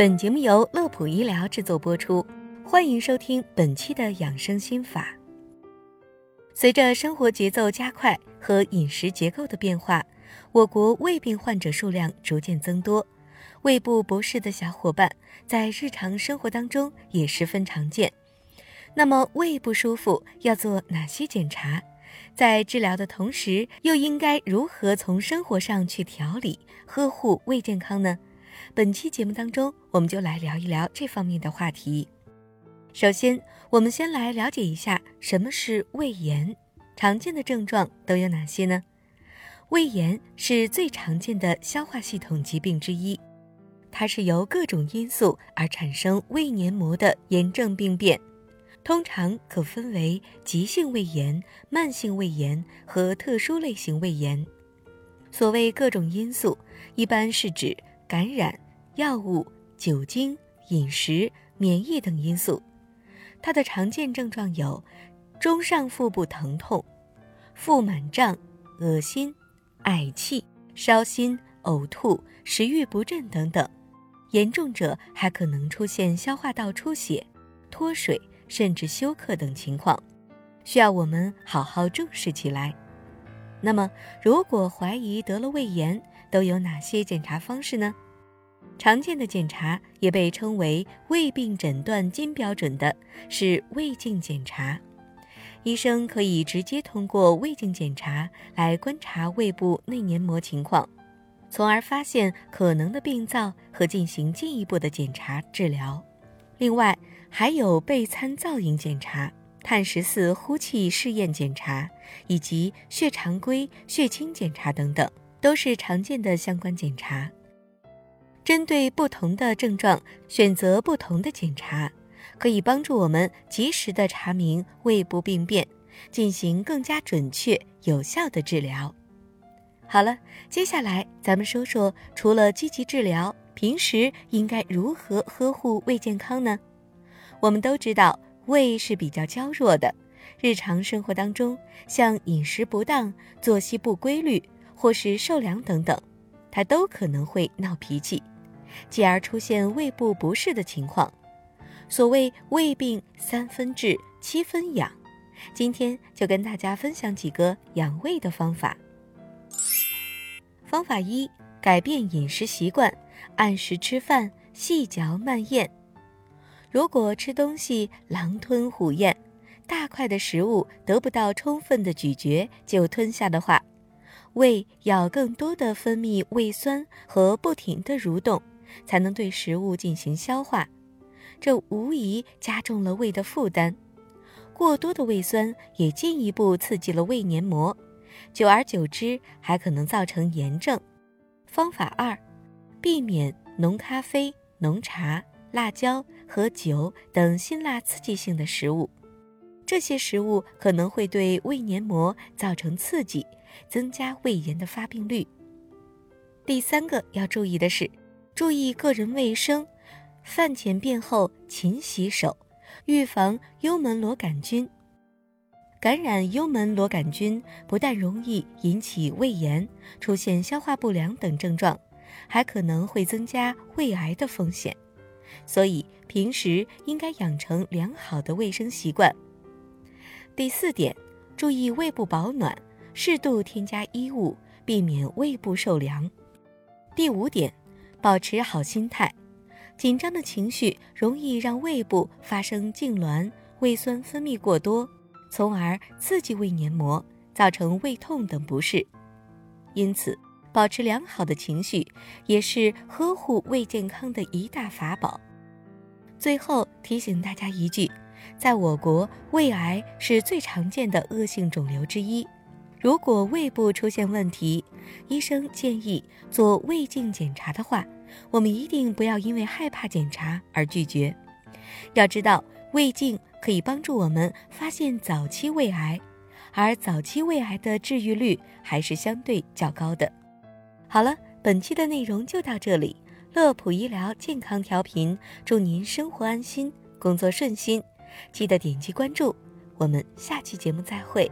本节目由乐普医疗制作播出，欢迎收听本期的养生心法。随着生活节奏加快和饮食结构的变化，我国胃病患者数量逐渐增多，胃部不适的小伙伴在日常生活当中也十分常见。那么，胃不舒服要做哪些检查？在治疗的同时，又应该如何从生活上去调理、呵护胃健康呢？本期节目当中，我们就来聊一聊这方面的话题。首先，我们先来了解一下什么是胃炎，常见的症状都有哪些呢？胃炎是最常见的消化系统疾病之一，它是由各种因素而产生胃黏膜的炎症病变，通常可分为急性胃炎、慢性胃炎和特殊类型胃炎。所谓各种因素，一般是指。感染、药物、酒精、饮食、免疫等因素，它的常见症状有中上腹部疼痛、腹满胀、恶心、嗳气、烧心、呕吐、食欲不振等等。严重者还可能出现消化道出血、脱水，甚至休克等情况，需要我们好好重视起来。那么，如果怀疑得了胃炎，都有哪些检查方式呢？常见的检查也被称为胃病诊断金标准的是胃镜检查。医生可以直接通过胃镜检查来观察胃部内黏膜情况，从而发现可能的病灶和进行进一步的检查治疗。另外，还有钡餐造影检查、碳十四呼气试验检查以及血常规、血清检查等等。都是常见的相关检查。针对不同的症状，选择不同的检查，可以帮助我们及时的查明胃部病变，进行更加准确有效的治疗。好了，接下来咱们说说，除了积极治疗，平时应该如何呵护胃健康呢？我们都知道，胃是比较娇弱的，日常生活当中，像饮食不当、作息不规律。或是受凉等等，它都可能会闹脾气，继而出现胃部不适的情况。所谓胃病三分治，七分养，今天就跟大家分享几个养胃的方法。方法一：改变饮食习惯，按时吃饭，细嚼慢咽。如果吃东西狼吞虎咽，大块的食物得不到充分的咀嚼就吞下的话，胃要更多的分泌胃酸和不停的蠕动，才能对食物进行消化，这无疑加重了胃的负担。过多的胃酸也进一步刺激了胃黏膜，久而久之还可能造成炎症。方法二，避免浓咖啡、浓茶、辣椒和酒等辛辣刺激性的食物，这些食物可能会对胃黏膜造成刺激。增加胃炎的发病率。第三个要注意的是，注意个人卫生，饭前便后勤洗手，预防幽门螺杆菌。感染幽门螺杆菌不但容易引起胃炎、出现消化不良等症状，还可能会增加胃癌的风险。所以平时应该养成良好的卫生习惯。第四点，注意胃部保暖。适度添加衣物，避免胃部受凉。第五点，保持好心态。紧张的情绪容易让胃部发生痉挛，胃酸分泌过多，从而刺激胃黏膜，造成胃痛等不适。因此，保持良好的情绪也是呵护胃健康的一大法宝。最后提醒大家一句，在我国，胃癌是最常见的恶性肿瘤之一。如果胃部出现问题，医生建议做胃镜检查的话，我们一定不要因为害怕检查而拒绝。要知道，胃镜可以帮助我们发现早期胃癌，而早期胃癌的治愈率还是相对较高的。好了，本期的内容就到这里。乐普医疗健康调频，祝您生活安心，工作顺心。记得点击关注，我们下期节目再会。